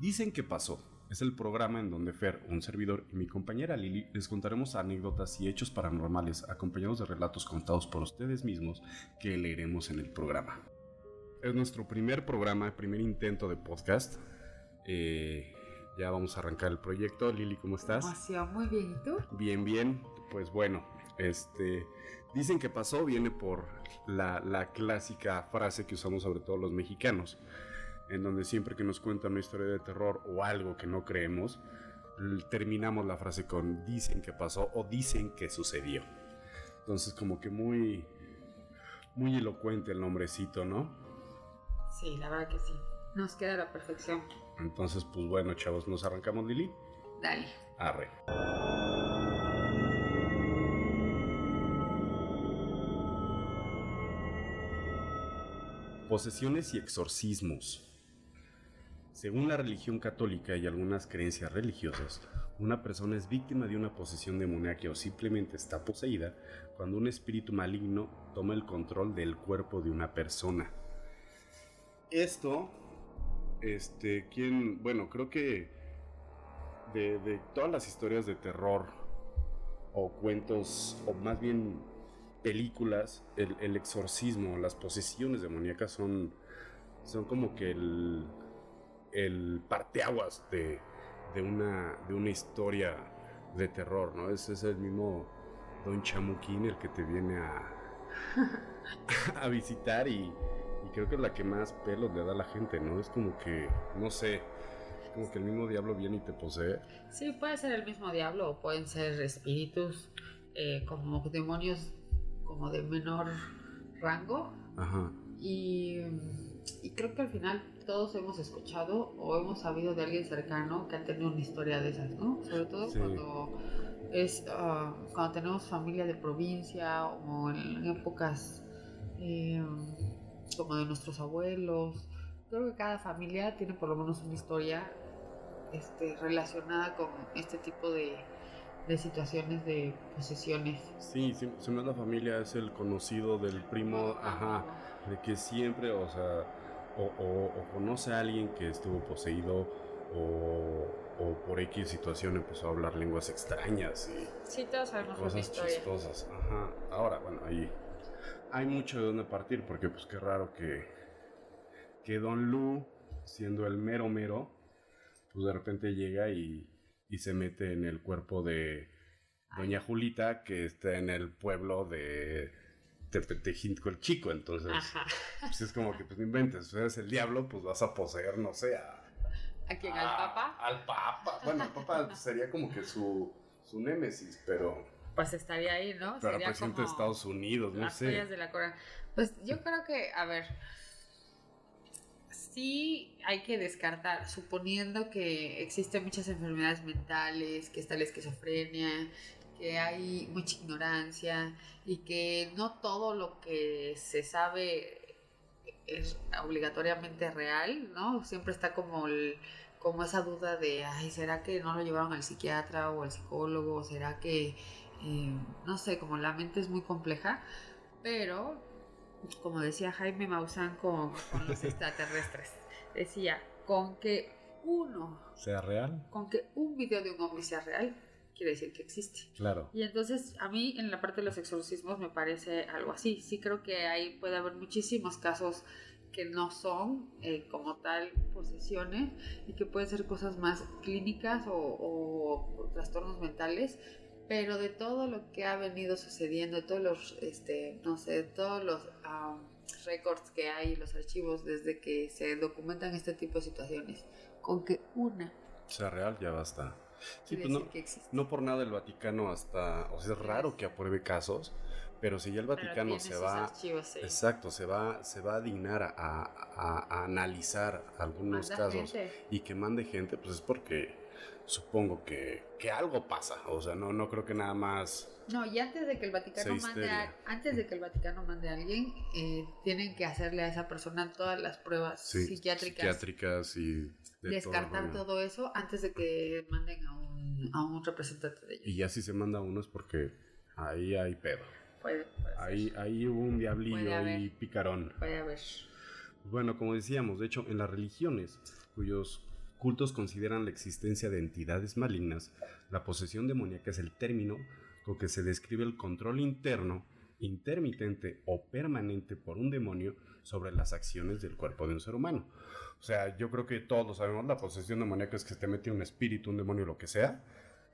Dicen que pasó. Es el programa en donde Fer, un servidor y mi compañera Lili les contaremos anécdotas y hechos paranormales acompañados de relatos contados por ustedes mismos que leeremos en el programa. Es nuestro primer programa, primer intento de podcast. Eh, ya vamos a arrancar el proyecto. Lili, ¿cómo estás? muy bien. ¿Y tú? Bien, bien. Pues bueno, este, dicen que pasó, viene por la, la clásica frase que usamos sobre todo los mexicanos, en donde siempre que nos cuentan una historia de terror o algo que no creemos, terminamos la frase con dicen que pasó o dicen que sucedió. Entonces como que muy, muy elocuente el nombrecito, ¿no? Sí, la verdad que sí. Nos queda la perfección. Entonces, pues bueno, chavos, ¿nos arrancamos, Lili? Dale. Arre. Posesiones y exorcismos. Según la religión católica y algunas creencias religiosas, una persona es víctima de una posesión demoníaca o simplemente está poseída cuando un espíritu maligno toma el control del cuerpo de una persona. Esto, este, quien, bueno, creo que de, todas las historias de terror o cuentos, o más bien películas, el, exorcismo, las posesiones demoníacas son, son como que el, el parteaguas de, de, una, de una historia de terror, ¿no? Ese es el mismo Don Chamuquín el que te viene a, a visitar y, y creo que es la que más pelos le da a la gente, ¿no? Es como que, no sé, como que el mismo diablo viene y te posee. Sí, puede ser el mismo diablo o pueden ser espíritus eh, como demonios como de menor rango. Y, creo que al final todos hemos escuchado o hemos sabido de alguien cercano que ha tenido una historia de esas, ¿no? Sobre todo cuando es ah, cuando tenemos familia de provincia o en épocas eh, como de nuestros abuelos. Creo que cada familia tiene por lo menos una historia este, relacionada con este tipo de, de situaciones de posesiones. Sí, si, no es la familia, es el conocido del primo, ajá, de que siempre, o sea, o, conoce a alguien que estuvo poseído o, por X situación empezó a hablar lenguas extrañas y sí, todos sabemos cosas chistosas. Ajá. Ahora, bueno, ahí hay mucho de dónde partir porque pues qué raro que, que Don Lu, siendo el mero mero, pues de repente llega y y se mete en el cuerpo de Doña Julita, que está en el pueblo de Tepetejinco el Chico. Entonces, pues es como que, pues no inventes, si eres el diablo, pues vas a poseer, no sé, a. ¿A quién? ¿Al Papa? Al Papa. Bueno, el Papa sería como que su, su némesis, pero. Pues estaría ahí, ¿no? Pero presidente de Estados Unidos, no sé. De la Pues yo creo que, a ver, sí hay que descartar, suponiendo que existen muchas enfermedades mentales, que está la esquizofrenia, que hay mucha ignorancia y que no todo lo que se sabe es obligatoriamente real, ¿no? Siempre está como como esa duda de, ay, ¿será que no lo llevaron al psiquiatra o al psicólogo? ¿Será que, eh, no sé, como la mente es muy compleja? Pero como decía Jaime Maussan con, los extraterrestres, decía, con que uno sea real, con que un video de un hombre sea real, quiere decir que existe. Claro. Y entonces a mí en la parte de los exorcismos me parece algo así. Sí creo que ahí puede haber muchísimos casos que no son eh, como tal posesiones y que pueden ser cosas más clínicas o, o trastornos mentales, pero de todo lo que ha venido sucediendo, de todos los, este, no sé, todos los récords que hay, los archivos desde que se documentan este tipo de situaciones, con que una sea real ya basta. Sí, pues no, no, por nada el Vaticano hasta, o sea, es raro que apruebe casos, pero si ya el Vaticano se va, exacto, se va, se va a dignar a, a, analizar algunos casos y que mande gente, pues es porque supongo que, que, algo pasa. O sea, no, no creo que nada más. No, y antes de que el Vaticano mande a, antes de que el Vaticano mande a alguien, eh, tienen que hacerle a esa persona todas las pruebas psiquiátricas. Psiquiátricas y descartar todo, eso antes de que manden a un, a un representante de ellos. Y ya si se manda a uno es porque ahí hay pedo. Puede, ahí, ahí hubo un diablillo y picarón. Puede haber. Bueno, como decíamos, de hecho, en las religiones cuyos cultos consideran la existencia de entidades malignas, la posesión demoníaca es el término con que se describe el control interno, intermitente o permanente por un demonio sobre las acciones del cuerpo de un ser humano. O sea, yo creo que todos lo sabemos, la posesión demoníaca es que te mete un espíritu, un demonio, lo que sea,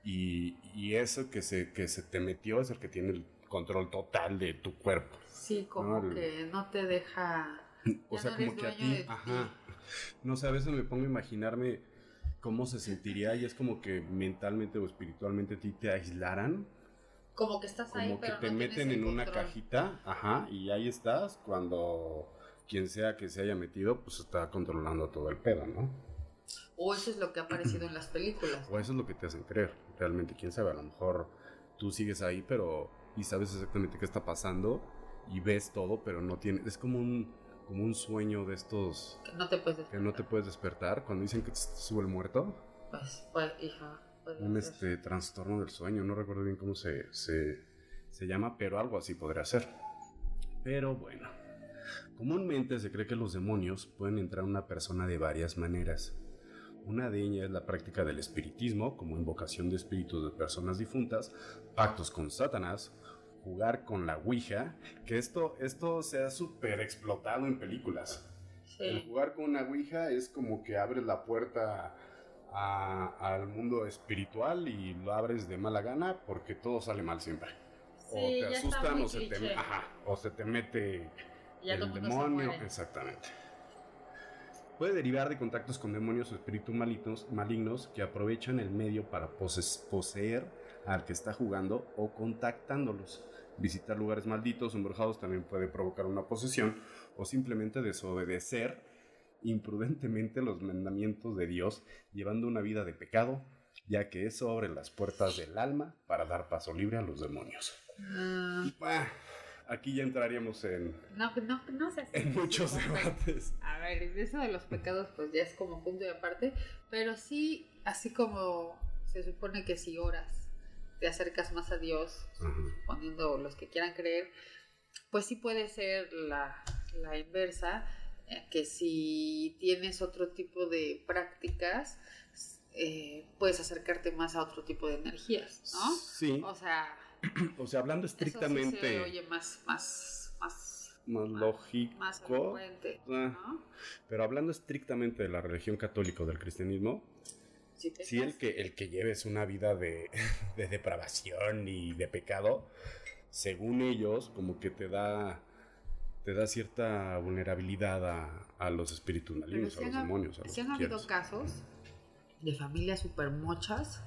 y, y eso que se, que se te metió es el que tiene el control total de tu cuerpo. Sí, como que no te deja... O sea, como que a ti, ajá. No sé, a veces me pongo a imaginarme cómo se sentiría y es como que mentalmente o espiritualmente a ti te aislaran. Como que estás ahí, como que te meten en una cajita, ajá, y ahí estás cuando quien sea que se haya metido, pues está controlando todo el pedo, ¿no? O eso es lo que ha aparecido en las películas. O eso es lo que te hacen creer. Realmente, quién sabe, a lo mejor tú sigues ahí, pero y sabes exactamente qué está pasando y ves todo, pero no tiene, es como un como un sueño de estos que no te puedes despertar, que no te puedes despertar cuando dicen que te sube el muerto. Pues, pues hija, un este trastorno del sueño, no recuerdo bien cómo se, se, se llama, pero algo así podría ser. Pero bueno, comúnmente se cree que los demonios pueden entrar a una persona de varias maneras. Una de ellas es la práctica del espiritismo, como invocación de espíritus de personas difuntas, pactos con Satanás, jugar con la Ouija, que esto, esto se ha súper explotado en películas. El jugar con una Ouija es como que abres la puerta al mundo espiritual y lo abres de mala gana porque todo sale mal siempre. o te asustan o se, te, o se te mete el demonio. Exactamente. Puede derivar de contactos con demonios o espíritus malignos, malignos que aprovechan el medio para poseer al que está jugando o contactándolos. Visitar lugares malditos o embrujados también puede provocar una posesión o simplemente desobedecer imprudentemente los mandamientos de Dios, llevando una vida de pecado, ya que eso abre las puertas del alma para dar paso libre a los demonios. Ah. aquí ya entraríamos en, no, no, no sé en muchos debates. A ver, eso de los pecados pues ya es como punto de aparte, pero sí, así como se supone que si oras te acercas más a Dios, poniendo los que quieran creer, pues sí puede ser la, inversa, eh, que si tienes otro tipo de prácticas, eh, puedes acercarte más a otro tipo de energías, ¿no? Sí. O sea... o sea, hablando estrictamente... oye más, más, más, más lógico. Más ah. Pero hablando estrictamente de la religión católica o del cristianismo, si el que, el que lleves una vida de, depravación y de pecado, según ellos, como que te da te da cierta vulnerabilidad a, los espíritus malignos, a los demonios. A si han habido casos de familias super mochas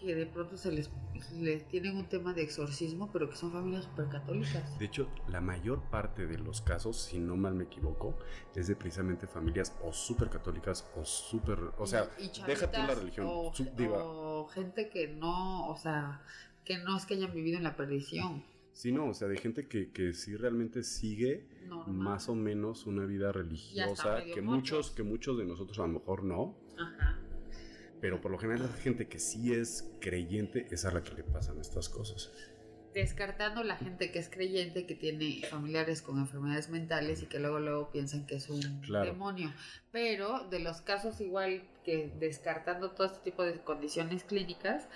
que de pronto se les, les tienen un tema de exorcismo, pero que son familias súper católicas. De hecho, la mayor parte de los casos, si no mal me equivoco, es de precisamente familias o súper católicas o súper... O sea, déjate la religión. O, gente que no, o sea, que no es que hayan vivido en la perdición. Sí, no, o sea, de gente que, que sí realmente sigue más o menos una vida religiosa, que muchos, que muchos de nosotros a lo mejor no. Ajá pero por lo general la gente que sí es creyente es a la que le pasan estas cosas. Descartando la gente que es creyente, que tiene familiares con enfermedades mentales y que luego luego piensan que es un demonio. Pero de los casos igual que descartando todo este tipo de condiciones clínicas,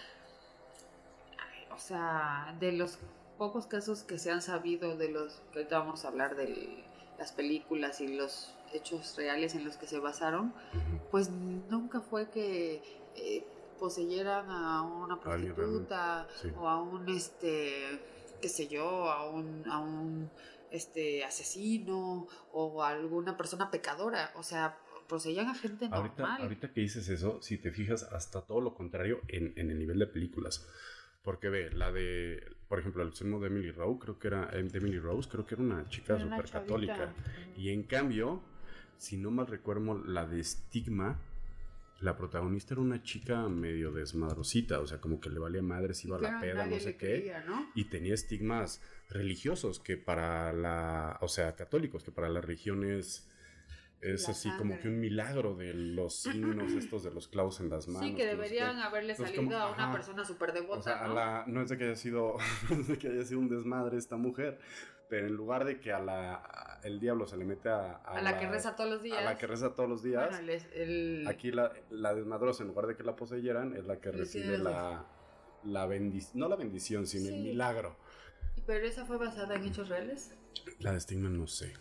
o sea, de los pocos casos que se han sabido de los que ahorita vamos a hablar de las películas y los hechos reales en los que se basaron, pues nunca fue que eh, poseyeran a una prostituta o a un, este, qué sé yo, a un, a un este, asesino o a alguna persona pecadora. O sea, poseían a gente ahorita, normal. Ahorita que dices eso, si te fijas, hasta todo lo contrario en, en el nivel de películas. Porque ve, la de, por ejemplo, el sumo de Emily Rose, creo que era, de Emily Rose, creo que era una chica súper católica. Y en cambio, si no mal recuerdo, la de Stigma, la protagonista era una chica medio desmadrosita, o sea, como que le valía madres, iba a la peda, no sé qué, y tenía estigmas religiosos que para la, o sea, católicos, que para las religiones es así como que un milagro de los signos estos de los clavos en las manos. Sí, que deberían haberle salido a una persona súper devota. O sea, ¿no? La, no es de que haya sido, no es de que haya sido un desmadre esta mujer, pero en lugar de que a la el diablo se le mete a, a, la, que reza todos los días. A la que reza todos los días. Aquí la, la desmadrosa, en lugar de que la poseyeran, es la que recibe la, la bendición, no la bendición, sino el milagro. ¿Pero esa fue basada en hechos reales? La de Stigman no sé.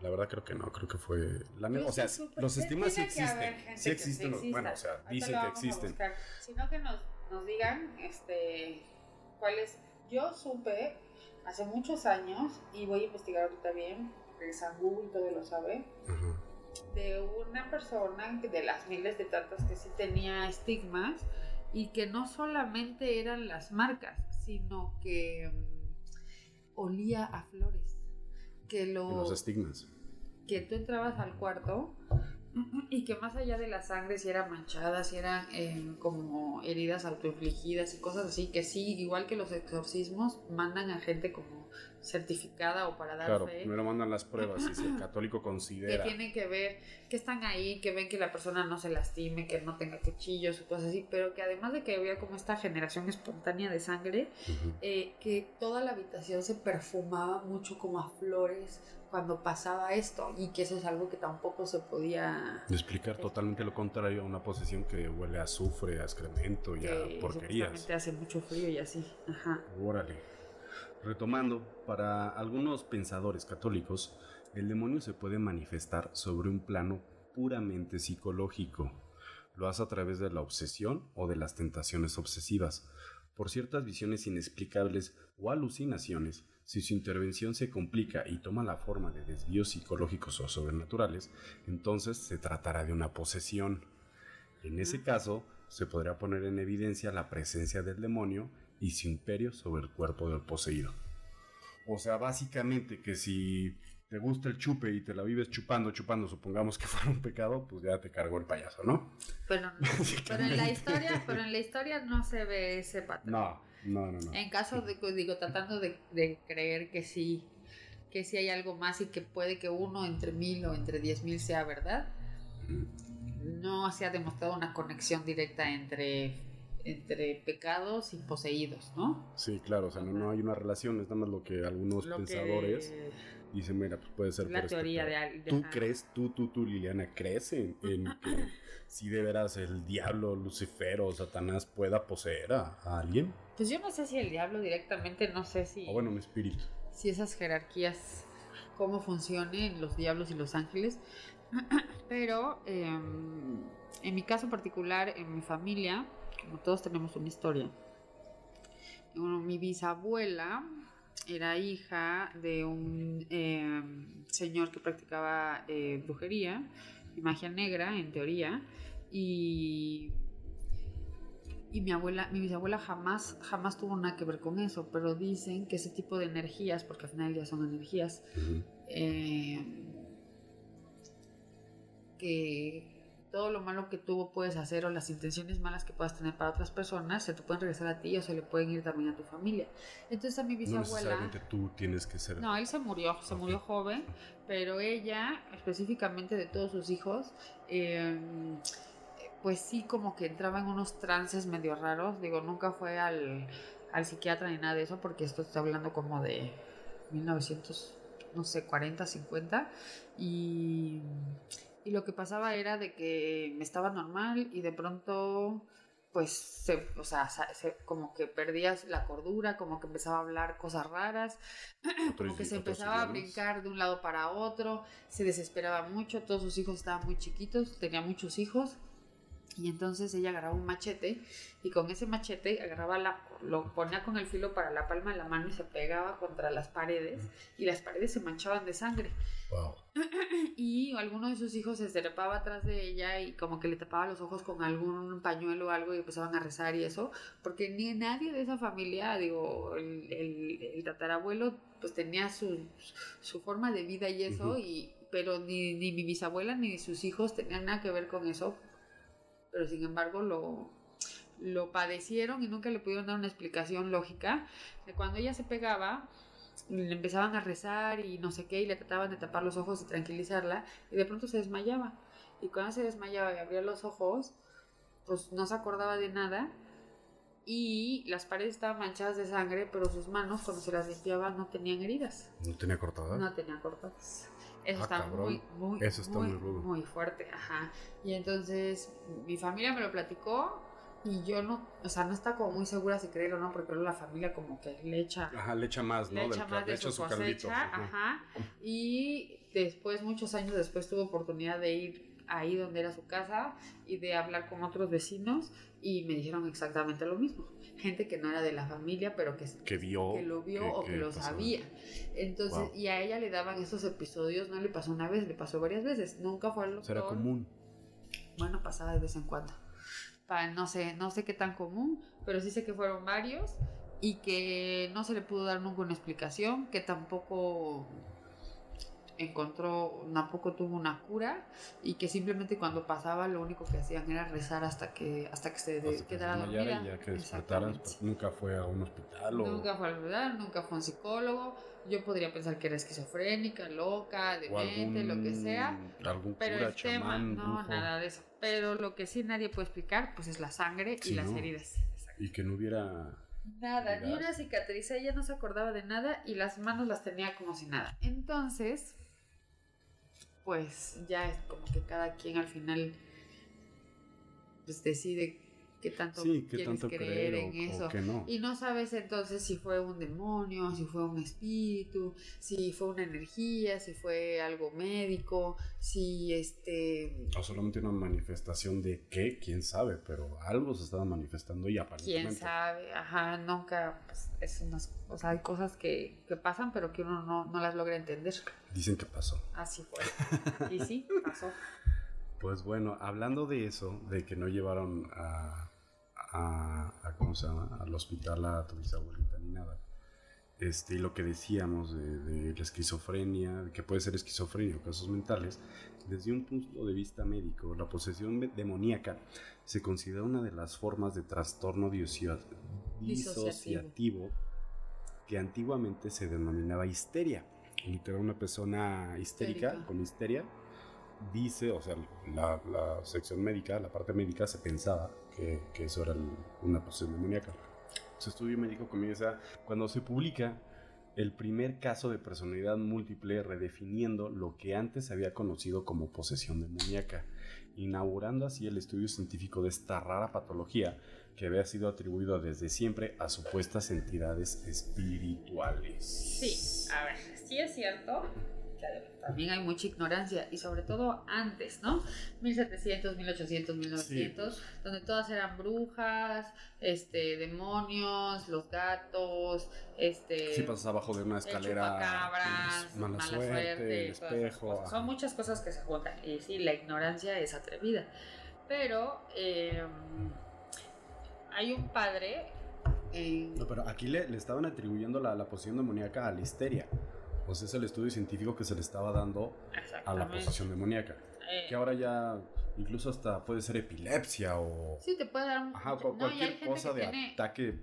La verdad creo que no, creo que fue la O sea, los estigmas sí existen. Sí existen, bueno, o sea, dicen que existen. Sino que nos, nos digan este cuáles yo supe hace muchos años y voy a investigar ahorita bien, porque San Google todo lo sabe. De una persona de las miles de tantas que sí tenía estigmas y que no solamente eran las marcas, sino que mm, olía a flores que los estigmas. Que tú entrabas al cuarto y que más allá de la sangre, si eran manchadas, si eran eh, como heridas autoinfligidas y cosas así, que sí, igual que los exorcismos, mandan a gente como certificada o para dar claro, primero mandan las pruebas y si el católico considera que tienen que ver que están ahí, que ven que la persona no se lastime, que no tenga cuchillos o cosas así, pero que además de que había como esta generación espontánea de sangre, eh, que toda la habitación se perfumaba mucho como a flores cuando pasaba esto y que eso es algo que tampoco se podía explicar totalmente lo contrario a una posesión que huele a azufre, a excremento y a porquerías. hace mucho frío y así. Ajá. Órale. Retomando, para algunos pensadores católicos, el demonio se puede manifestar sobre un plano puramente psicológico. Lo hace a través de la obsesión o de las tentaciones obsesivas. Por ciertas visiones inexplicables o alucinaciones, si su intervención se complica y toma la forma de desvíos psicológicos o sobrenaturales, entonces se tratará de una posesión. En ese caso, se podrá poner en evidencia la presencia del demonio y su imperio sobre el cuerpo del poseído. O sea, básicamente que si te gusta el chupe y te la vives chupando, chupando, supongamos que fuera un pecado, pues ya te cargó el payaso, ¿no? Pero, pero en la historia, pero en la historia no se ve ese patrón. No, no, no, no. En caso de, digo, tratando de, de creer que sí, que sí hay algo más y que puede que uno entre mil o entre diez mil sea verdad, no se ha demostrado una conexión directa entre entre pecados y poseídos, ¿no? Sí, claro, o sea, no, hay una relación, es nada más lo que algunos pensadores dicen, mira, pues puede ser la por este teoría de, ¿Tú crees, tú, tú, tú, Liliana, crees en, que si de veras el diablo, Lucifer o Satanás pueda poseer a, alguien? Pues yo no sé si el diablo directamente, no sé si... O bueno, un espíritu. Si esas jerarquías, cómo funcionen los diablos y los ángeles, pero em, en mi caso particular, en mi familia, como todos tenemos una historia. mi bisabuela era hija de un em, señor que practicaba eh, brujería y magia negra, en teoría, y, y mi abuela, mi bisabuela jamás, jamás tuvo nada que ver con eso, pero dicen que ese tipo de energías, porque al final ya son energías, em, que todo lo malo que tú puedes hacer o las intenciones malas que puedas tener para otras personas se te pueden regresar a ti o se le pueden ir también a tu familia. Entonces a mi bisabuela... No tú tienes que ser... No, él se murió, se murió joven, pero ella, específicamente de todos sus hijos, em, pues sí como que entraba en unos trances medio raros. Digo, nunca fue al, al psiquiatra ni nada de eso, porque esto está hablando como de 1900, no sé, 40, 50. Y y lo que pasaba era de que me estaba normal y de pronto pues se, o sea, como que perdías la cordura, como que empezaba a hablar cosas raras, como que se empezaba a brincar de un lado para otro, se desesperaba mucho, todos sus hijos estaban muy chiquitos, tenía muchos hijos y entonces ella agarraba un machete y con ese machete agarraba la, lo ponía con el filo para la palma de la mano y se pegaba contra las paredes y las paredes se manchaban de sangre. Y alguno de sus hijos se trepaba atrás de ella y como que le tapaba los ojos con algún pañuelo o algo y empezaban a rezar y eso, porque ni nadie de esa familia, digo, el, el, tatarabuelo pues tenía su, su, forma de vida y eso, y, pero ni, ni mi bisabuela ni sus hijos tenían nada que ver con eso pero sin embargo lo, lo padecieron y nunca le pudieron dar una explicación lógica. De cuando ella se pegaba, le empezaban a rezar y no sé qué, y le trataban de tapar los ojos y tranquilizarla, y de pronto se desmayaba. Y cuando se desmayaba y abría los ojos, pues no se acordaba de nada. Y las paredes estaban manchadas de sangre, pero sus manos, cuando se las limpiaba, no tenían heridas. ¿No tenía cortadas? No tenía cortadas. Eso ah, está muy, muy, Eso está muy, muy, muy fuerte, ajá. Y entonces mi familia me lo platicó y yo no, o sea, no está como muy segura si creer o no, porque luego la familia como que le echa... Ajá, le echa más, ¿no? Le echa más de su, cosecha, ajá. Y después, muchos años después, tuve oportunidad de ir ahí donde era su casa y de hablar con otros vecinos y me dijeron exactamente lo mismo. Gente que no era de la familia, pero que, que, vio, que lo vio o que, lo sabía. Entonces, y a ella le daban esos episodios, no le pasó una vez, le pasó varias veces. Nunca fue algo. ¿Será común? Bueno, pasaba de vez en cuando no sé, no sé qué tan común, pero sí sé que fueron varios y que no se le pudo dar nunca una explicación, que tampoco encontró, tampoco tuvo una cura y que simplemente cuando pasaba lo único que hacían era rezar hasta que hasta que se quedara dormida. Y ya que pues, nunca fue a un hospital o... Nunca fue al hospital, nunca fue a un psicólogo. Yo podría pensar que era esquizofrénica, loca, demente, lo que sea. Algún pero cura, el tema, no, nada de eso. Pero lo que sí nadie puede explicar, pues es la sangre y las heridas. Y que no hubiera Nada, ni una cicatriz, ella no se acordaba de nada y las manos las tenía como si nada. Entonces, pues ya es como que cada quien al final pues decide qué tanto quieres creer en eso. Y no sabes entonces si fue un demonio, si fue un espíritu, si fue una energía, si fue algo médico, si este... O solamente una manifestación de qué, quién sabe, pero algo se estaba manifestando y aparentemente... Quién sabe, ajá, nunca, pues, es unas, o sea, hay cosas que, que pasan pero que uno no, no las logra entender. Dicen que pasó. Así fue. y sí, pasó. Pues bueno, hablando de eso, de que no llevaron a, a, ¿cómo se llama? al hospital a tu bisabuelita ni nada. Este, y lo que decíamos de, la esquizofrenia, que puede ser esquizofrenia o casos mentales, desde un punto de vista médico, la posesión demoníaca se considera una de las formas de trastorno disociativo que antiguamente se denominaba histeria. Literal, una persona histérica, con histeria, dice, o sea, la, la, sección médica, la parte médica, se pensaba que, que eso era una posesión demoníaca. Su estudio médico comienza cuando se publica el primer caso de personalidad múltiple redefiniendo lo que antes se había conocido como posesión demoníaca, inaugurando así el estudio científico de esta rara patología que había sido atribuido desde siempre a supuestas entidades espirituales. Sí, a ver, sí es cierto también hay mucha ignorancia y sobre todo antes, ¿no? 1700, 1800, 1900, donde todas eran brujas, este, demonios, los gatos, este... Si pasas abajo de una escalera, cabras, mala, suerte, espejo. Son muchas cosas que se juntan y sí, la ignorancia es atrevida, pero em, hay un padre... No, pero aquí le, le estaban atribuyendo la, la posición demoníaca a la histeria pues es el estudio científico que se le estaba dando a la posesión demoníaca. Eh. Que ahora ya incluso hasta puede ser epilepsia o... Sí, te puede dar un... Ajá, cualquier cosa de ataque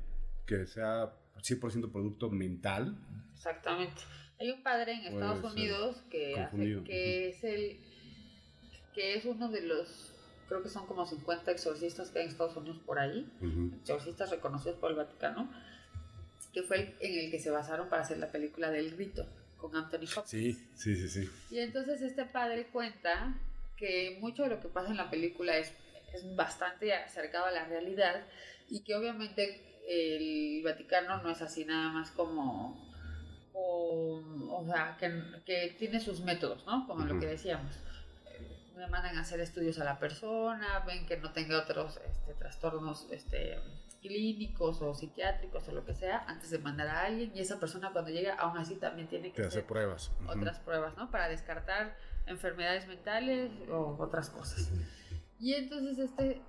que sea 100% producto mental. Exactamente. Hay un padre en Estados Unidos que, que es el... que es uno de los... Creo que son como 50 exorcistas que hay en Estados Unidos por ahí. Exorcistas reconocidos por el Vaticano. Que fue el, en el que se basaron para hacer la película del rito con Anthony Hopkins. Sí, sí, sí, sí. Y entonces este padre cuenta que mucho de lo que pasa en la película es, es bastante acercado a la realidad y que obviamente el Vaticano no es así nada más como... O, o sea, que, que, tiene sus métodos, ¿no? Como lo que decíamos. Me mandan a hacer estudios a la persona, ven que no tenga otros este, trastornos este, clínicos o psiquiátricos o lo que sea antes de mandar a alguien y esa persona cuando llega aún así también tiene que, hacer pruebas. Otras pruebas, ¿no? Para descartar enfermedades mentales o otras cosas. Y entonces este,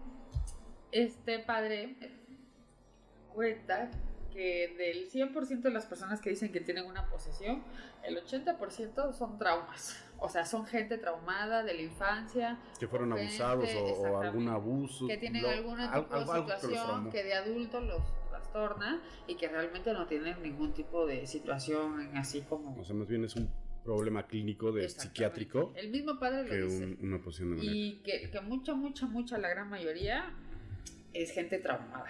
este padre cuenta que del 100% de las personas que dicen que tienen una posesión, el 80% son traumas. O sea, son gente traumada de la infancia. Que fueron abusados o, algún abuso. Que tienen alguna tipo de situación que, de adulto los trastorna y que realmente no tienen ningún tipo de situación así como... O sea, más bien es un problema clínico de psiquiátrico. El mismo padre lo dice. una posición de Y que, que mucha, mucha, mucha, la gran mayoría es gente traumada,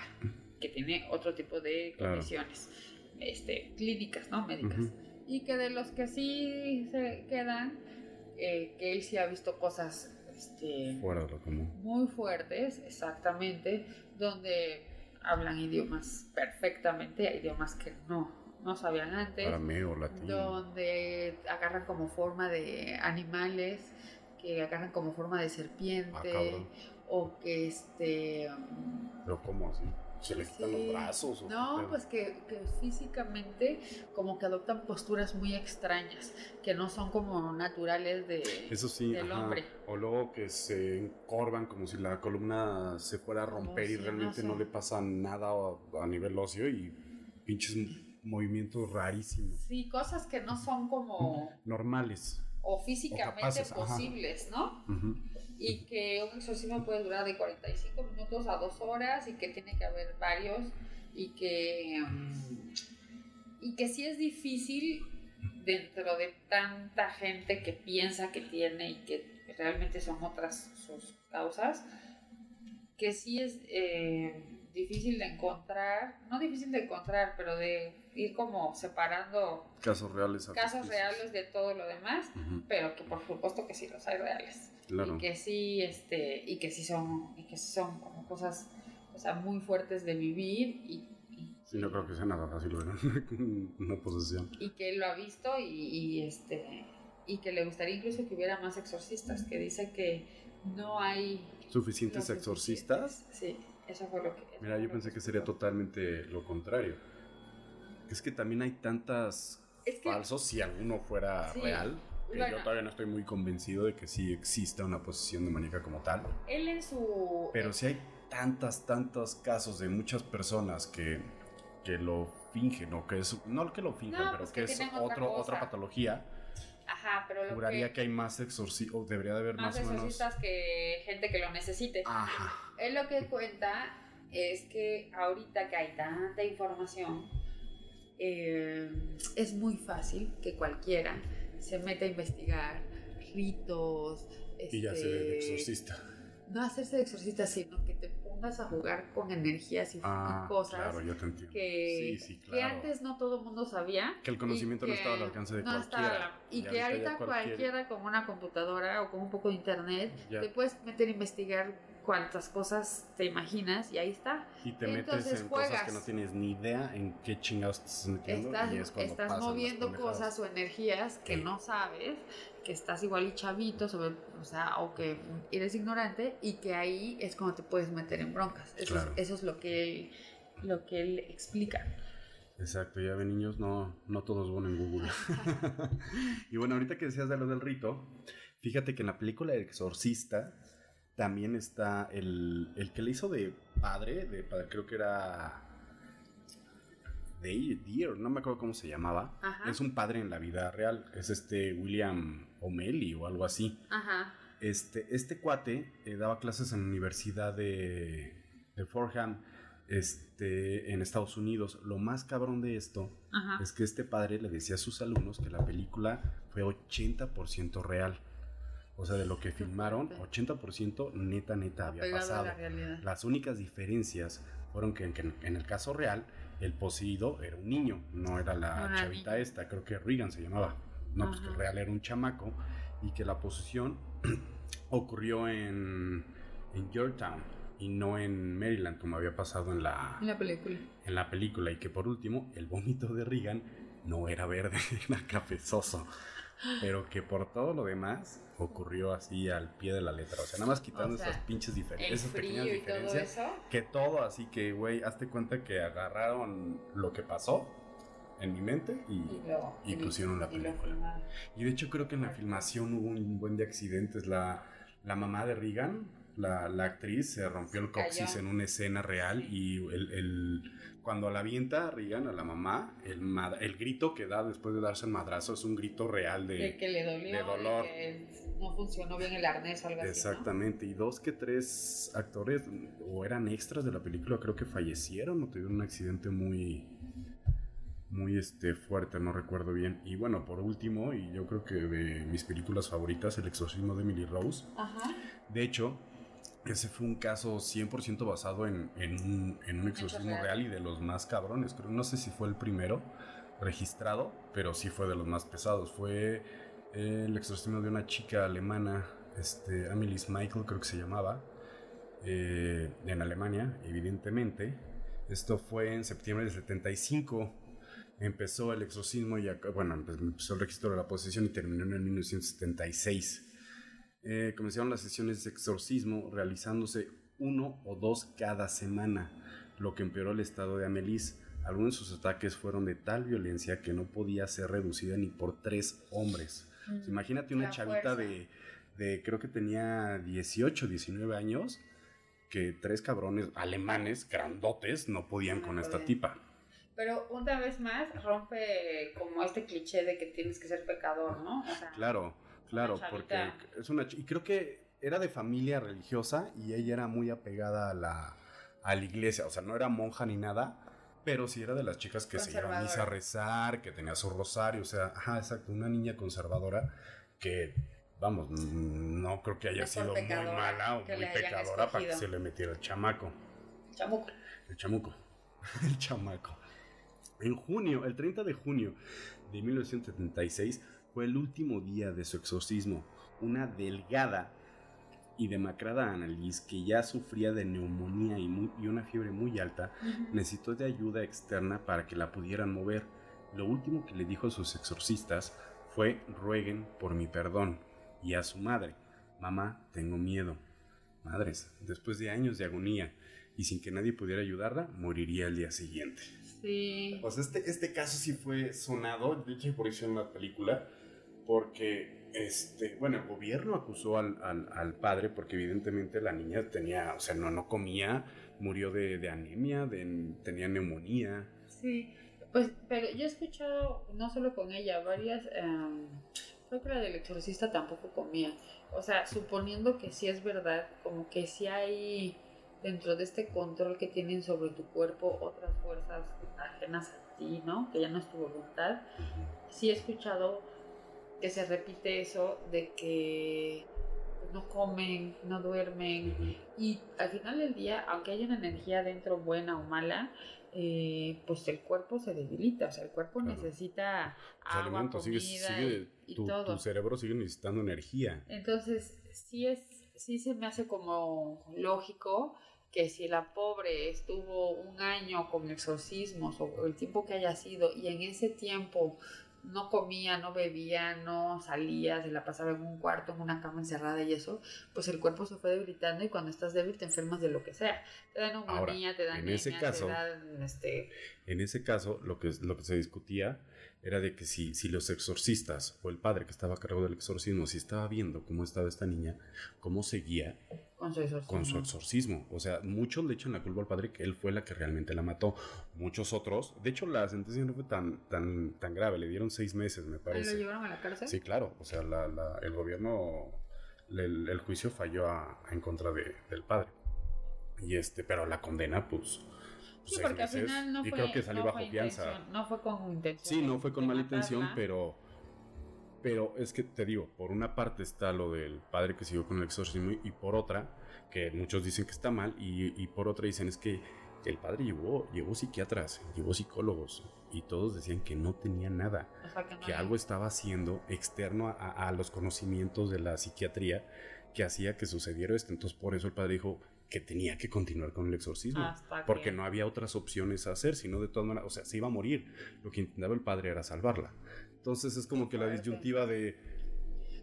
que tiene otro tipo de condiciones este, clínicas, ¿no? Médicas. Y que de los que sí se quedan, eh, que él sí ha visto cosas este, fuera de lo común. Muy fuertes, exactamente, donde hablan idiomas perfectamente, idiomas que no, no sabían antes. Arameo. Donde agarran como forma de animales, que agarran como forma de serpiente, ah, o que este... Pero ¿cómo así? Se le quitan los brazos. no, pues que, físicamente como que adoptan posturas muy extrañas, que no son como naturales de, Eso sí, del hombre. O luego que se encorvan como si la columna se fuera a romper y realmente no, le pasa nada a, nivel óseo y pinches movimientos rarísimos. Sí, cosas que no son como... Normales. O físicamente posibles, ¿no? Y que un exorcismo puede durar de 45 minutos a 2 horas y que tiene que haber varios y que, y que sí es difícil dentro de tanta gente que piensa que tiene y que realmente son otras sus causas, que sí es eh, difícil de encontrar, no difícil de encontrar, pero de ir como separando casos reales, casos reales de todo lo demás, pero que por supuesto que sí los hay reales. Y que sí, este, y que sí son, y que son como cosas, muy fuertes de vivir y, Sí, no creo que sea nada fácil una posesión. Y que él lo ha visto y, este y que le gustaría incluso que hubiera más exorcistas, que dice que no hay suficientes exorcistas. Sí, eso fue lo que Mira, yo pensé que sería totalmente lo contrario. Es que también hay tantas falsos si alguno fuera real yo todavía no estoy muy convencido de que sí exista una posesión demoníaca como tal. Él en su... Pero sí hay tantas, tantos casos de muchas personas que, que lo fingen, o que es, no que lo fingen, pero pues que, es otro, otra, patología. Ajá, pero lo Juraría que, hay más exorcistas, o debería de haber más, más exorcistas que gente que lo necesite. Ajá. Él lo que cuenta es que ahorita que hay tanta información, eh, es muy fácil que cualquiera se mete a investigar ritos. y ya ser el este, exorcista. No hacerse de exorcista, sino que te pongas a jugar con energías y, ah, cosas. Claro, yo te entiendo. Que, que antes no todo el mundo sabía. Que el conocimiento no estaba al alcance de no cualquiera. y, que ahorita cualquiera. con una computadora o con un poco de internet te puedes meter a investigar cuántas cosas te imaginas y ahí está. Y te metes en cosas que no tienes ni idea en qué chingados te estás metiendo. Estás, y es estás moviendo cosas o energías que no sabes, que estás igual y chavito, sobre, o sea, o que eres ignorante y que ahí es cuando te puedes meter en broncas. Eso, es, eso es lo que él, lo que él explica. Exacto, ya ven niños, no, no todos van en Google. y bueno, ahorita que decías de lo del rito, fíjate que en la película El Exorcista, también está el, el que le hizo de padre, de padre, creo que era Deer, no me acuerdo cómo se llamaba. Es un padre en la vida real. Es este William O'Malley o algo así. Ajá. Este, este cuate eh, daba clases en la Universidad de, de Fordham este, en Estados Unidos. Lo más cabrón de esto es que este padre le decía a sus alumnos que la película fue 80% real. O sea, de lo que filmaron, 80% neta, neta había pasado. Las únicas diferencias fueron que en, el caso real, el poseído era un niño, no era la chavita esta, creo que Regan se llamaba. No, pues que el real era un chamaco y que la posesión ocurrió en, en Georgetown y no en Maryland como había pasado en la, en la película. En la película y que por último el vómito de Regan no era verde, era cafezoso pero que por todo lo demás ocurrió así al pie de la letra. O sea, nada más quitando esas pinches diferencias, esas pequeñas diferencias. que todo así que, güey, hazte cuenta que agarraron lo que pasó en mi mente y, pusieron la película. Y, de hecho creo que en la filmación hubo un buen de accidentes. La, la mamá de Regan La, la, actriz se rompió el coxis en una escena real y el, el, cuando la avienta Regan, a la mamá, el, el grito que da después de darse el madrazo es un grito real de, que le dolió, de dolor. que no funcionó bien el arnés o algo así. Exactamente, y dos que tres actores o eran extras de la película, creo que fallecieron o tuvieron un accidente muy muy este, fuerte, no recuerdo bien. Y bueno, por último, y yo creo que de mis películas favoritas, El exorcismo de Emily Rose. De hecho, ese fue un caso 100% basado en, un, exorcismo real y de los más cabrones. Creo, no sé si fue el primero registrado, pero sí fue de los más pesados. Fue el exorcismo de una chica alemana, este, Amelie Michael creo que se llamaba, eh, en Alemania, evidentemente. Esto fue en septiembre del 75 empezó el exorcismo y bueno, empezó el registro de la posesión y terminó en el 1976. Eh, comenzaron las sesiones de exorcismo realizándose uno o dos cada semana, lo que empeoró el estado de Amelis. Algunos de sus ataques fueron de tal violencia que no podía ser reducida ni por tres hombres. Mm, imagínate una chavita de, de, creo que tenía 18, 19 años, que tres cabrones alemanes, grandotes, no podían con esta tipa. Pero una vez más rompe como este cliché de que tienes que ser pecador, ¿no? claro, claro, porque es una... Y creo que era de familia religiosa y ella era muy apegada a la, a la iglesia, o sea, no era monja ni nada, pero sí era de las chicas que se iban a misa a rezar, que tenía su rosario, o sea, ajá, exacto, una niña conservadora que, vamos, no creo que haya sido muy mala o muy pecadora para que se le metiera el chamaco. Chamuco. El chamuco. el chamaco. En junio, el 30 de junio de 1976, fue el último día de su exorcismo. Una delgada y demacrada Annalise, que ya sufría de neumonía y, una fiebre muy alta, necesitó de ayuda externa para que la pudieran mover. Lo último que le dijo a sus exorcistas fue rueguen por mi perdón y a su madre, mamá, tengo miedo. Madres, después de años de agonía y sin que nadie pudiera ayudarla, moriría el día siguiente. Sí. O sea, este, este caso sí fue sonado, de hecho por eso en la película, porque, este, bueno, el gobierno acusó al, al, padre porque evidentemente la niña tenía, o sea, no, no comía, murió de, de anemia, de, tenía neumonía. Sí, pues, pero yo he escuchado, no solo con ella, varias, em, creo que la del exorcista tampoco comía. O sea, suponiendo que sí es verdad, como que sí hay dentro de este control que tienen sobre tu cuerpo otras fuerzas ajenas a ti, ¿no? Que ya no es tu voluntad. Sí he escuchado que se repite eso de que no comen, no duermen y al final del día, aunque haya una energía dentro buena o mala, eh, pues el cuerpo se debilita, o sea, el cuerpo necesita agua, comida y, tu, todo. Tu cerebro sigue necesitando energía. Entonces, sí es, sí se me hace como lógico que si la pobre estuvo un año con exorcismos o el tiempo que haya sido y en ese tiempo no comía, no bebía, no salía, se la pasaba en un cuarto, en una cama encerrada y eso, pues el cuerpo se fue debilitando y cuando estás débil te enfermas de lo que sea. Te dan neumonía, te dan en ese caso, este... En ese caso, lo que, lo que se discutía era de que si, si los exorcistas o el padre que estaba a cargo del exorcismo, si estaba viendo cómo estaba esta niña, cómo seguía con su exorcismo. O sea, muchos le echan la culpa al padre que él fue la que realmente la mató. Muchos otros, de hecho la sentencia no fue tan, tan, tan grave, le dieron seis meses, me parece. ¿Lo llevaron a la cárcel? Sí, claro. O sea, el gobierno, el, juicio falló a, en contra del padre. Y este, pero la condena, pues Sí, porque al final no fue. Y creo que salió bajo fianza. No fue con intención. Sí, no fue con mala intención, pero. Pero es que te digo, por una parte está lo del padre que siguió con el exorcismo y por otra, que muchos dicen que está mal, y, por otra dicen es que el padre llevó, llevó psiquiatras, llevó psicólogos, y todos decían que no tenía nada, que, algo estaba haciendo externo a, a, los conocimientos de la psiquiatría que hacía que sucediera esto. Entonces por eso el padre dijo, que tenía que continuar con el exorcismo. porque no había otras opciones a hacer, sino de todas maneras, o sea, se iba a morir. Lo que intentaba el padre era salvarla. Entonces es como que la disyuntiva de,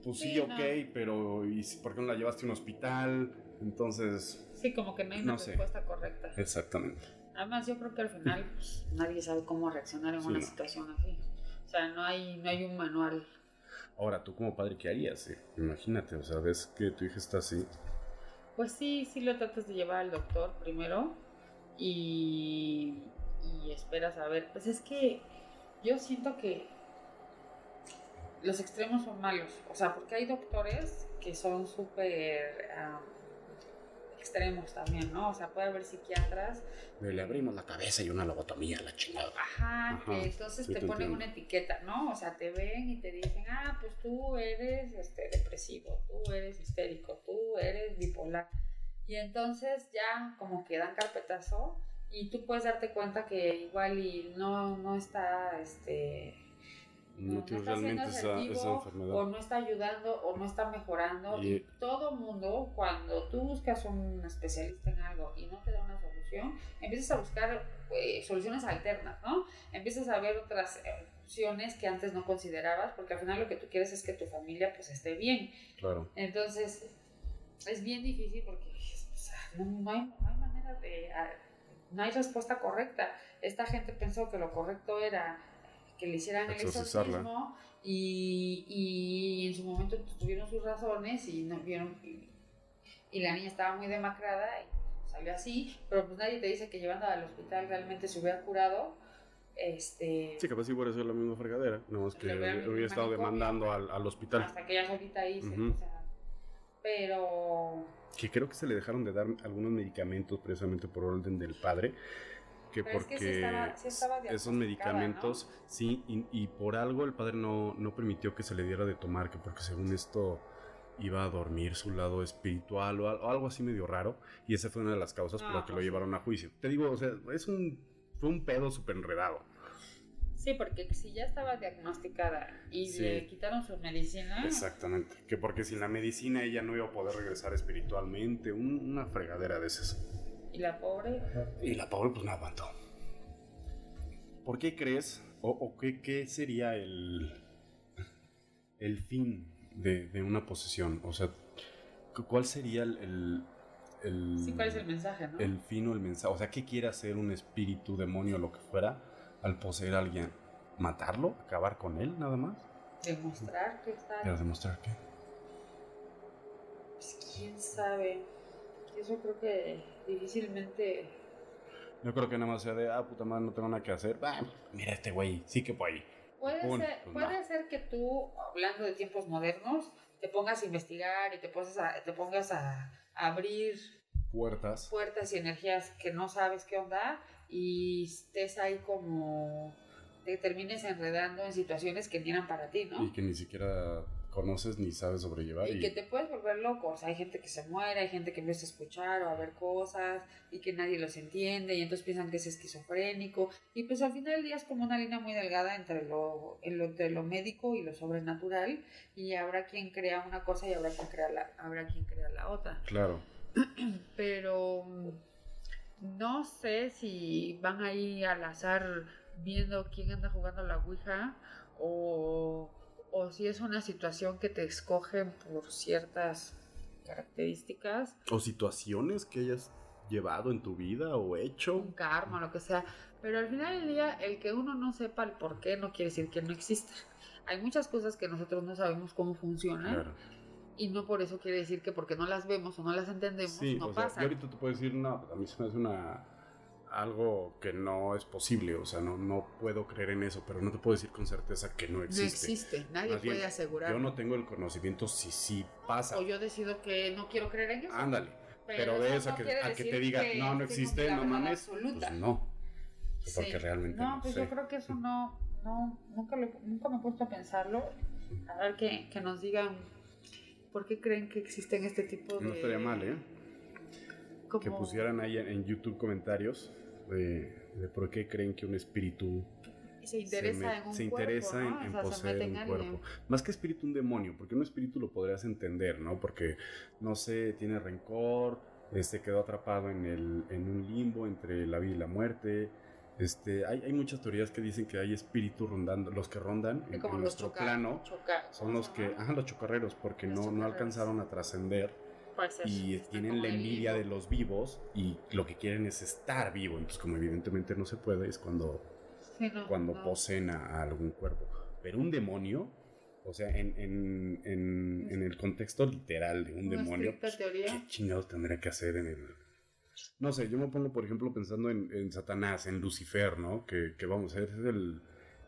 pues sí, ok, pero ¿y por qué no la llevaste a un hospital? Entonces... Sí, como que no hay una respuesta correcta. Exactamente. Además, yo creo que al final pues, nadie sabe cómo reaccionar en una situación así. O sea, no hay, no hay un manual. Ahora, tú como padre, ¿qué harías? Imagínate, o sea, ves que tu hija está así Pues sí, sí lo tratas de llevar al doctor primero y, y esperas a ver. Pues es que yo siento que los extremos son malos. O sea, porque hay doctores que son súper extremos también, ¿no? O sea, puede haber psiquiatras. Le abrimos la cabeza y una lobotomía, la chingada. Ajá, que entonces te ponen una etiqueta, ¿no? O sea, te ven y te dicen, ah, pues tú eres este, depresivo, tú eres histérico, tú eres bipolar. Y entonces ya como que dan carpetazo y tú puedes darte cuenta que igual y no, no está, este no, realmente esa, enfermedad. O no está ayudando o no está mejorando. Y, todo mundo, cuando tú buscas un especialista en algo y no te da una solución, empiezas a buscar eh, soluciones alternas, ¿no? Empiezas a ver otras eh, opciones que antes no considerabas, porque al final lo que tú quieres es que tu familia pues esté bien. Claro. Entonces, es bien difícil porque no, hay, no hay manera de... No hay respuesta correcta. Esta gente pensó que lo correcto era que le hicieran el exorcismo y, y, en su momento tuvieron sus razones y no vieron y, la niña estaba muy demacrada y salió así, pero pues nadie te dice que llevándola al hospital realmente se hubiera curado. Este, sí, capaz si hubiera sido la misma fregadera, no más que hubiera, estado demandando al, al, hospital. Hasta que ella solita ahí o sea, pero... Que creo que se le dejaron de dar algunos medicamentos precisamente por orden del padre que porque esos medicamentos, sí, y, por algo el padre no, no permitió que se le diera de tomar, que porque según esto iba a dormir su lado espiritual o, algo así medio raro, y esa fue una de las causas por las que lo pues llevaron a juicio. Te digo, o sea, es un, fue un pedo súper enredado. Sí, porque si ya estaba diagnosticada y le quitaron su medicina. Exactamente. Que porque sin la medicina ella no iba a poder regresar espiritualmente. una fregadera de esas. ¿Y la pobre? Y la pobre pues no aguantó. ¿Por qué crees o, qué, qué, sería el, el fin de, de, una posesión? O sea, ¿cuál sería el, el, sí, ¿cuál es el mensaje, no? El fin o el mensaje. O sea, ¿qué quiere hacer un espíritu, demonio, lo que fuera, al poseer a alguien? ¿Matarlo? ¿Acabar con él, nada más? Demostrar que está. ¿Pero demostrar qué? Pues quién sabe. Eso creo que difícilmente. Yo creo que nada más sea de, ah, puta madre, no tengo nada que hacer. mira este güey, sí que puede. Puede, ser, pues puede ser que tú, hablando de tiempos modernos, te pongas a investigar y te, pongas a, te pongas a, abrir puertas. puertas y energías que no sabes qué onda y estés ahí como te termines enredando en situaciones que ni eran para ti, ¿no? Y que ni siquiera conoces ni sabes sobrellevar. Y, que te puedes volver loco. O sea, hay gente que se muere, hay gente que empieza a escuchar o a ver cosas y que nadie los entiende y entonces piensan que es esquizofrénico. Y pues al final del día es como una línea muy delgada entre lo, entre lo médico y lo sobrenatural. Y habrá quien crea una cosa y habrá quien crea la, habrá quien crea la otra. Claro. Pero no sé si van ahí al azar viendo quién anda jugando la Ouija o o si es una situación que te escogen por ciertas características. O situaciones que hayas llevado en tu vida o hecho. Un karma, lo que sea. Pero al final del día, el que uno no sepa el por qué no quiere decir que no exista. Hay muchas cosas que nosotros no sabemos cómo funcionan. Y no por eso quiere decir que porque no las vemos o no las entendemos, no pasa. Yo ahorita te puedo decir, no, a mí se me hace una algo que no es posible, o sea, no, no puedo creer en eso, pero no te puedo decir con certeza que no existe. No existe, nadie puede asegurar. Yo no tengo el conocimiento si sí pasa. O yo decido que no quiero creer en eso. Ándale, pero, de eso, a, que, que, te diga, no, no existe, no mames, pues no. Porque realmente no. pues yo creo que eso no, no nunca, nunca me he puesto a pensarlo. A ver que, que nos digan por qué creen que existen este tipo de... No estaría mal, ¿eh? Que pusieran ahí en YouTube comentarios de, por qué creen que un espíritu se interesa en se interesa en, poseer un cuerpo. Más que espíritu, un demonio, porque un espíritu lo podrías entender, ¿no? Porque, no sé, tiene rencor, este, quedó atrapado en, el, en un limbo entre la vida y la muerte. Este, hay, hay muchas teorías que dicen que hay espíritus rondando, los que rondan en, nuestro plano son los que, ajá, los chocarreros, porque no, no alcanzaron a trascender y tienen la envidia de los vivos y lo que quieren es estar vivo. Entonces, como evidentemente no se puede, es cuando, cuando poseen a, algún cuerpo. Pero un demonio, O sea, en, en, en, en el contexto literal de un demonio, pues, ¿qué chingados tendría que hacer en el... No sé, yo me pongo, por ejemplo, pensando en, en Satanás, en Lucifer, ¿no? Que, que vamos a ver, es el,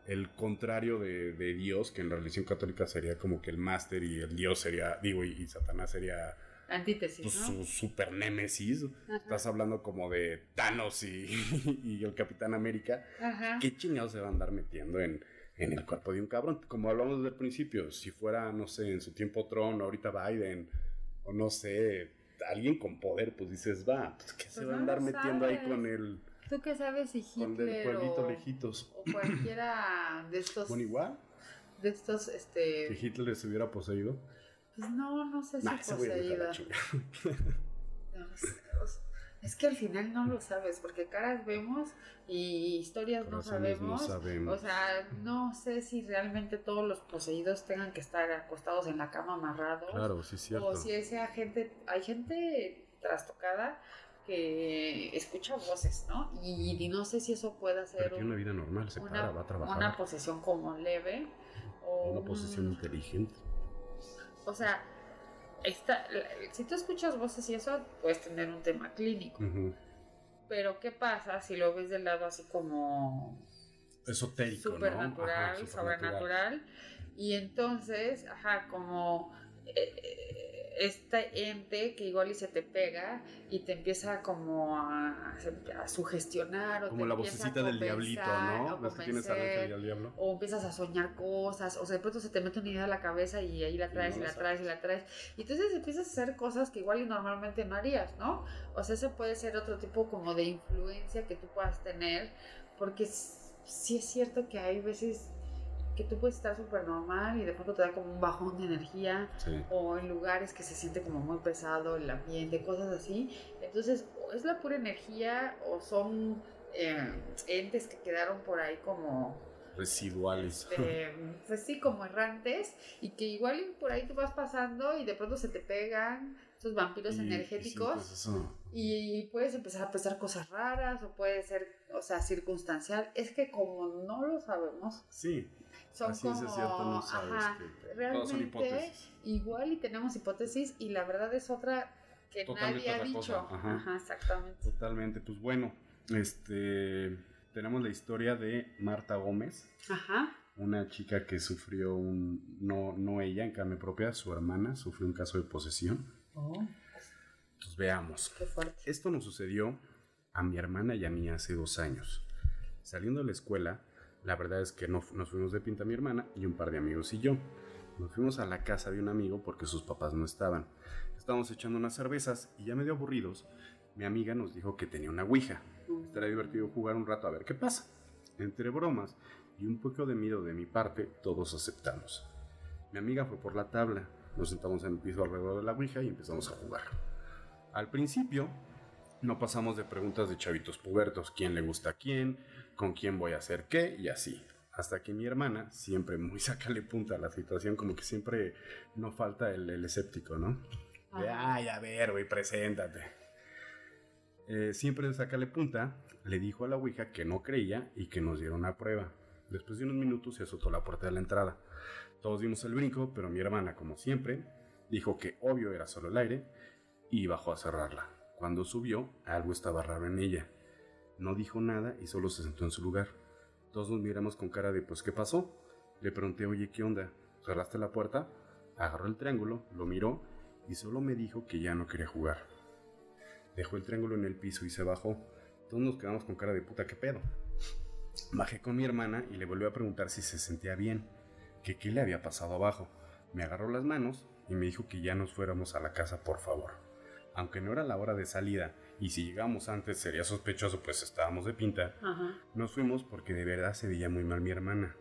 el contrario de, de, Dios, que en la religión católica sería como que el máster y el Dios sería, digo, y, Satanás sería... Antítesis, pues, Su super némesis. Estás hablando como de Thanos y, y el Capitán América. Ajá. ¿Qué chingados se va a andar metiendo en en el cuerpo de un cabrón. Como hablamos desde el principio, si fuera, no sé, en su tiempo Tron, ahorita Biden, o no sé, alguien con poder, pues dices, va, pues que se pues va a andar metiendo ahí con el... ¿Tú qué sabes si Hitler o, lejitos. o cualquiera de estos... ¿Con igual? De estos, este... ¿Que Hitler se hubiera poseído? Pues no, no sé si poseída. no sé, es que al final no lo sabes, porque caras vemos y historias no sabemos. O sea, no sé si realmente todos los poseídos tengan que estar acostados en la cama amarrados. Claro, sí, cierto. O si esa gente, hay gente trastocada que escucha voces, ¿no? Y, no sé si eso puede ser una vida normal, se para, va a trabajar. Una posesión como leve o una posesión inteligente. O sea, si tú escuchas voces y eso, puedes tener un tema clínico. Pero ¿qué pasa si lo ves del lado así como... Esotérico, supernatural, sobrenatural. Y entonces, ajá, como... Eh, este ente que igual y se te pega y te empieza como a, sugestionar o como la vocecita del diablito, ¿no? O, tienes diablo. o empiezas a soñar cosas, o sea, de pronto se te mete una idea a la cabeza y ahí la traes y, la traes y la traes. Y entonces empiezas a hacer cosas que igual y normalmente no harías, ¿no? O sea, ese puede ser otro tipo como de influencia que tú puedas tener, porque sí es cierto que hay veces que tú puedes estar súper normal y de pronto te da como un bajón de energía o en lugares que se siente como muy pesado el ambiente, cosas así. Entonces, o es la pura energía o son eh, entes que quedaron por ahí como residuales. Este, pues sí, como errantes y que igual por ahí tú vas pasando y de pronto se te pegan vampiros energéticos pues y puedes empezar a pensar cosas raras o puede ser, o sea, circunstancial. Es que como no lo sabemos. Sí son Así como, es cierto, no sabes ajá, realmente igual y tenemos hipótesis y la verdad es otra que nadie ha dicho. Ajá. exactamente. Totalmente, pues bueno, este tenemos la historia de Marta Gómez. Ajá. Una chica que sufrió un no no ella en carne propia, su hermana sufrió un caso de posesión. Oh. Entonces veamos. Qué fuerte. Esto nos sucedió a mi hermana y a mí hace dos años. Saliendo de la escuela, la verdad es que no, nos fuimos de pinta mi hermana y un par de amigos y yo. Nos fuimos a la casa de un amigo porque sus papás no estaban. Estábamos echando unas cervezas y ya medio aburridos, mi amiga nos dijo que tenía una ouija. Estaría divertido jugar un rato a ver qué pasa. Entre bromas y un poco de miedo de mi parte, todos aceptamos. Mi amiga fue por la tabla, nos sentamos en el piso alrededor de la ouija y empezamos a jugar. Al principio, no pasamos de preguntas de chavitos pubertos, quién le gusta a quién, con quién voy a hacer qué y así. Hasta que mi hermana, siempre muy sacale punta a la situación, como que siempre no falta el, escéptico, ¿no? De, ay, a ver, güey, preséntate. Eh, siempre sacale punta, le dijo a la Ouija que no creía y que nos diera una prueba. Después de unos minutos se azotó la puerta de la entrada. Todos dimos el brinco, pero mi hermana, como siempre, dijo que obvio era solo el aire y bajó a cerrarla. Cuando subió, algo estaba raro en ella. No dijo nada y solo se sentó en su lugar. Todos nos miramos con cara de pues ¿qué pasó? Le pregunté, oye, ¿qué onda? ¿Cerraste la puerta? Agarró el triángulo, lo miró y solo me dijo que ya no quería jugar. Dejó el triángulo en el piso y se bajó. Todos nos quedamos con cara de puta, ¿qué pedo? Bajé con mi hermana y le volví a preguntar si se sentía bien, que qué le había pasado abajo. Me agarró las manos y me dijo que ya nos fuéramos a la casa, por favor. Aunque no era la hora de salida y si llegamos antes sería sospechoso, pues estábamos de pinta. Nos fuimos porque de verdad se veía muy mal mi hermana.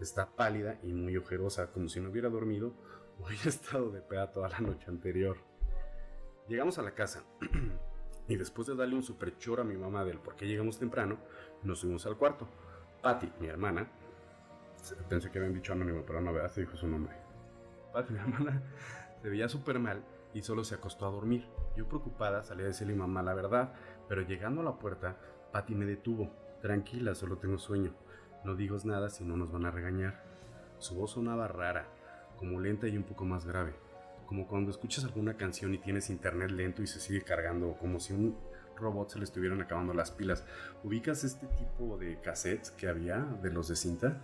Está pálida y muy ojerosa, como si no hubiera dormido o hubiera estado de peda toda la noche anterior. Llegamos a la casa y después de darle un super choro a mi mamá del por qué llegamos temprano, nos fuimos al cuarto. Patty, mi hermana, pensé que habían dicho anónimo, pero no, se dijo su nombre. Patty, mi hermana, se veía súper mal y solo se acostó a dormir. Yo preocupada salí a decirle a mi mamá la verdad, pero llegando a la puerta, Patty me detuvo. Tranquila, solo tengo sueño. No digas nada si no nos van a regañar. Su voz sonaba rara, como lenta y un poco más grave. Como cuando escuchas alguna canción y tienes internet lento y se sigue cargando, como si un robot se le estuvieran acabando las pilas. ¿Ubicas este tipo de cassettes que había de los de cinta?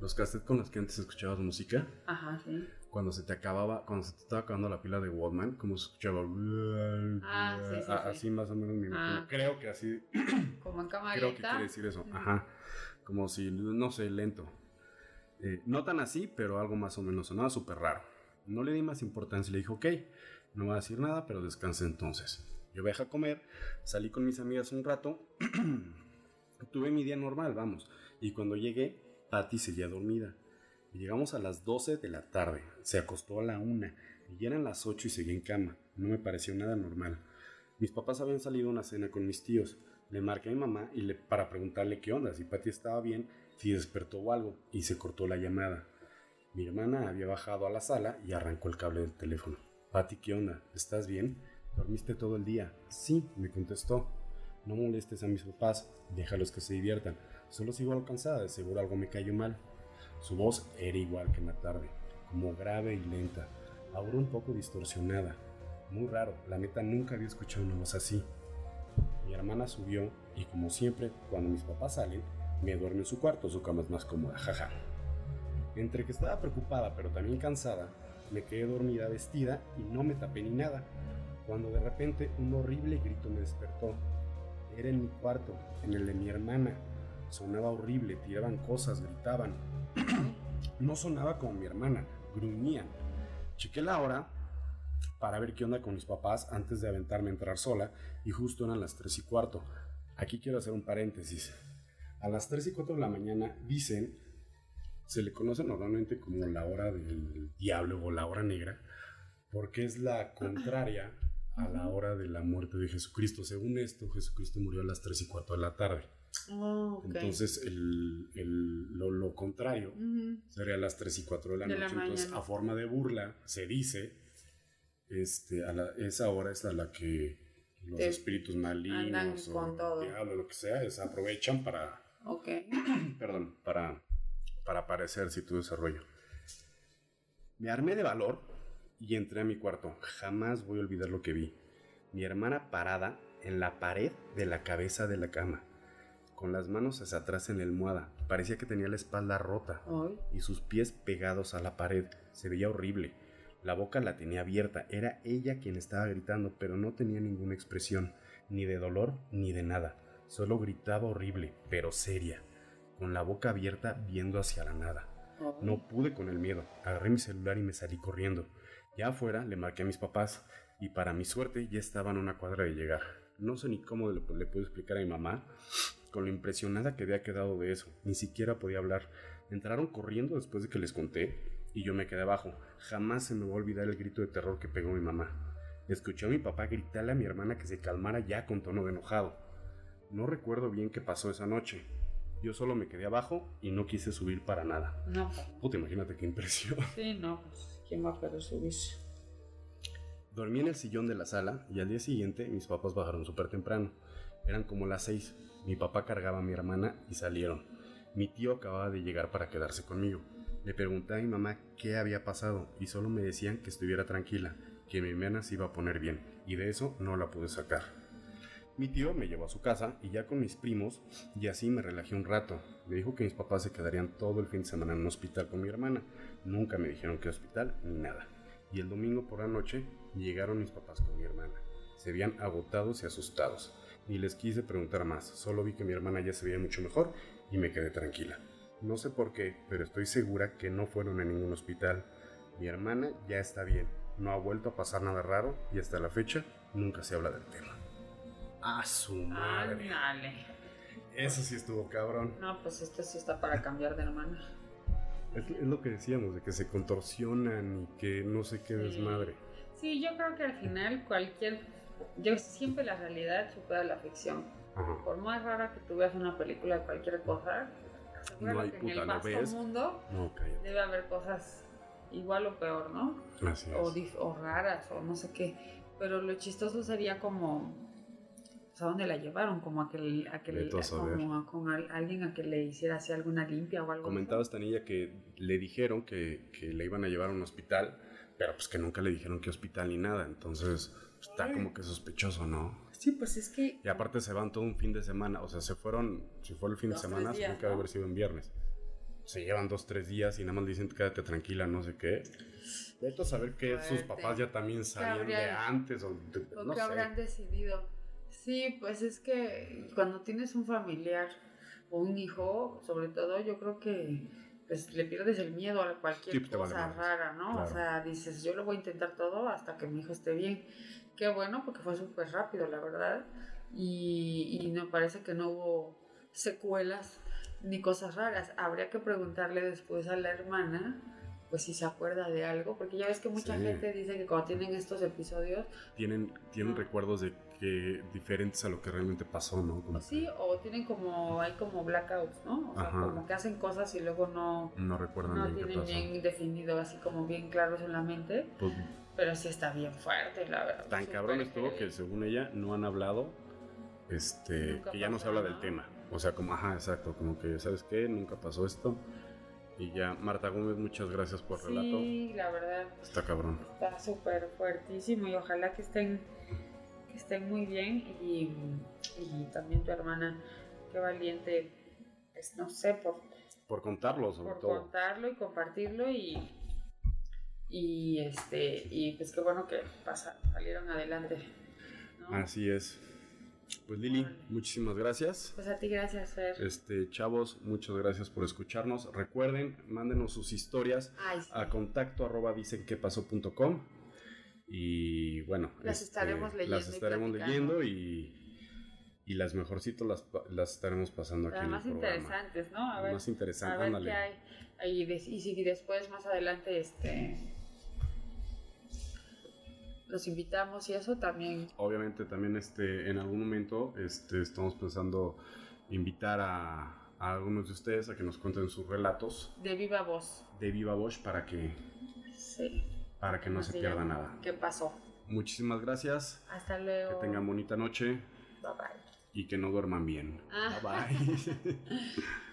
Los cassettes con los que antes escuchabas música. Ajá, sí. Cuando se te acababa, cuando se te estaba acabando la pila de Walkman, como se escuchaba. Ah, sí, sí, Así más o menos Ah. Creo que así. Como en Creo que camarita. quiere decir eso. Ajá. Como si, no sé, lento. Eh, no tan así, pero algo más o menos. Sonaba súper raro. No le di más importancia. Le dije, ok, no voy a decir nada, pero descanse entonces. Yo viajé a comer, salí con mis amigas un rato. Tuve mi día normal, vamos. Y cuando llegué, Patty seguía dormida. Llegamos a las 12 de la tarde. Se acostó a la 1 y eran las 8 y seguía en cama. No me pareció nada normal. Mis papás habían salido a una cena con mis tíos. Le marqué a mi mamá y le, para preguntarle qué onda, si Patty estaba bien, si despertó o algo, y se cortó la llamada. Mi hermana había bajado a la sala y arrancó el cable del teléfono. Patty, ¿qué onda? ¿Estás bien? ¿Dormiste todo el día? Sí, me contestó. No molestes a mis papás, déjalos que se diviertan. Solo sigo algo cansada, de seguro algo me cayó mal. Su voz era igual que en la tarde, como grave y lenta, ahora un poco distorsionada. Muy raro, la neta nunca había escuchado una voz así. Mi hermana subió y como siempre, cuando mis papás salen, me duerme en su cuarto, su cama es más cómoda, jaja. Entre que estaba preocupada pero también cansada, me quedé dormida vestida y no me tapé ni nada, cuando de repente un horrible grito me despertó. Era en mi cuarto, en el de mi hermana. Sonaba horrible, tiraban cosas, gritaban. no sonaba como mi hermana, gruñían. Chequé la hora para ver qué onda con mis papás antes de aventarme a entrar sola y justo eran las 3 y cuarto. Aquí quiero hacer un paréntesis. A las 3 y 4 de la mañana dicen, se le conoce normalmente como la hora del diablo o la hora negra, porque es la contraria a la hora de la muerte de Jesucristo. Según esto, Jesucristo murió a las 3 y cuarto de la tarde. Oh. Entonces, el, el- lo, lo contrario sería a las 3 y 4 de la De la noche. Entonces, a forma de burla, se dice, este, a la- esa hora es a la que los Te espíritus malignos o con todo. el diablo, lo que sea, se aprovechan para, Ok. perdón, para, para aparecerse y todo ese rollo. Me armé de valor y entré a mi cuarto. Jamás voy a olvidar lo que vi. Mi hermana parada en la pared de la cabeza de la cama, con las manos hacia atrás en la almohada. Parecía que tenía la espalda rota Ay. y sus pies pegados a la pared. Se veía horrible. La boca la tenía abierta. Era ella quien estaba gritando, pero no tenía ninguna expresión, ni de dolor ni de nada. Solo gritaba horrible, pero seria, con la boca abierta viendo hacia la nada. Ay. No pude con el miedo. Agarré mi celular y me salí corriendo. Ya afuera le marqué a mis papás y para mi suerte ya estaban a una cuadra de llegar. No sé ni cómo le, le pude explicar a mi mamá con lo impresionada que había quedado de eso. Ni siquiera podía hablar. Entraron corriendo después de que les conté y yo me quedé abajo. Jamás se me va a olvidar el grito de terror que pegó mi mamá. Escuché a mi papá gritarle a mi hermana que se calmara ya con tono de enojado. No recuerdo bien qué pasó esa noche. Yo solo me quedé abajo y no quise subir para nada. No. Puta, imagínate qué impresión. Sí, no. Pues, ¿quién va a querer subirse? Dormí en el sillón de la sala y al día siguiente mis papás bajaron súper temprano. Eran como las seis. Mi papá cargaba a mi hermana y salieron. Mi tío acababa de llegar para quedarse conmigo. Le pregunté a mi mamá qué había pasado y solo me decían que estuviera tranquila, que mi hermana se iba a poner bien y de eso no la pude sacar. Mi tío me llevó a su casa y ya con mis primos y así me relajé un rato. Me dijo que mis papás se quedarían todo el fin de semana en un hospital con mi hermana. Nunca me dijeron qué hospital ni nada. Y el domingo por la noche llegaron mis papás con mi hermana. Se veían agotados y asustados. Ni les quise preguntar más, solo vi que mi hermana ya se veía mucho mejor y me quedé tranquila. No sé por qué, pero estoy segura que no fueron a ningún hospital. Mi hermana ya está bien, no ha vuelto a pasar nada raro y hasta la fecha nunca se habla del tema. ¡A su madre! Ándale. Eso sí estuvo cabrón. No, pues esto sí está para cambiar de hermana. Es, es lo que decíamos, de que se contorsionan y que no sé qué Sí. desmadre. Sí, yo creo que al final cualquier... Yo siempre la realidad supera la ficción. Ajá. Por más rara que tú veas una película de cualquier cosa, No hay que en puta, el ¿lo vasto ves? mundo No, debe haber cosas igual o peor, ¿no? Así O, es. o raras o no sé qué. Pero lo chistoso sería como... A dónde la llevaron, como a que, a que le, como con alguien a que le hiciera así alguna limpia o algo. Comentaba esta niña que le dijeron que, que, le iban a llevar a un hospital, pero pues que nunca le dijeron qué hospital ni nada, entonces está como que sospechoso, ¿no? Sí, pues es que... Y aparte se van todo un fin de semana, o sea, se fueron, si fue el fin de semana, supongo que debe haber sido en viernes. Se llevan dos, tres días y nada más dicen quédate tranquila, no sé qué. Vete a saber que sus papás ya también sabían de antes o, no que habrán decidido. Sí, pues es que cuando tienes un familiar o un hijo, sobre todo, yo creo que pues le pierdes el miedo a cualquier cosa rara, ¿no? O sea, dices, yo lo voy a intentar todo hasta que mi hijo esté bien. Qué bueno, porque fue súper rápido, la verdad. Y, y me parece que no hubo secuelas ni cosas raras. Habría que preguntarle después a la hermana, pues si se acuerda de algo, porque ya ves que mucha gente dice que cuando tienen estos episodios... Tienen, tienen recuerdos de que diferentes a lo que realmente pasó, ¿no? Sí, o tienen como, hay como blackouts, ¿no? O sea, como que hacen cosas y luego no... No recuerdan No tienen bien definido, así como bien claros en la mente. Pues pero sí está bien fuerte, la verdad. Tan cabrón estuvo que según ella no han hablado, este, que ya no se habla del tema. O sea, como, ajá, exacto, como que, ¿sabes qué? Nunca pasó esto. Y ya, Marta Gómez, muchas gracias por el relato. Sí, la verdad. Está cabrón. Está súper fuertísimo y ojalá que estén, que estén muy bien. Y, y también tu hermana, qué valiente, pues no sé, por... Por contarlo, sobre por todo. Por contarlo y compartirlo y y este y pues qué bueno que pasa, salieron adelante. Así es. Pues Lili, muchísimas gracias. Pues a ti gracias, Fer. Este, chavos, muchas gracias por escucharnos. Recuerden, mándenos sus historias a contacto arroba dicen que pasó punto com. Y bueno, las este, estaremos leyendo. Las estaremos leyendo y, y las mejorcitos las, las estaremos pasando aquí. Las más interesantes, ¿no? A ver, más interesantes, a ver qué hay. Y, y si después, más adelante, este los invitamos y eso también. Obviamente también este, en algún momento este, estamos pensando invitar a, algunos de ustedes a que nos cuenten sus relatos. De viva voz. De viva voz para que... Sí. Para que no se pierda nada. ¿Qué pasó? Muchísimas gracias. Hasta luego. Que tengan bonita noche. Bye bye. Y que no duerman bien. Ah. Bye bye.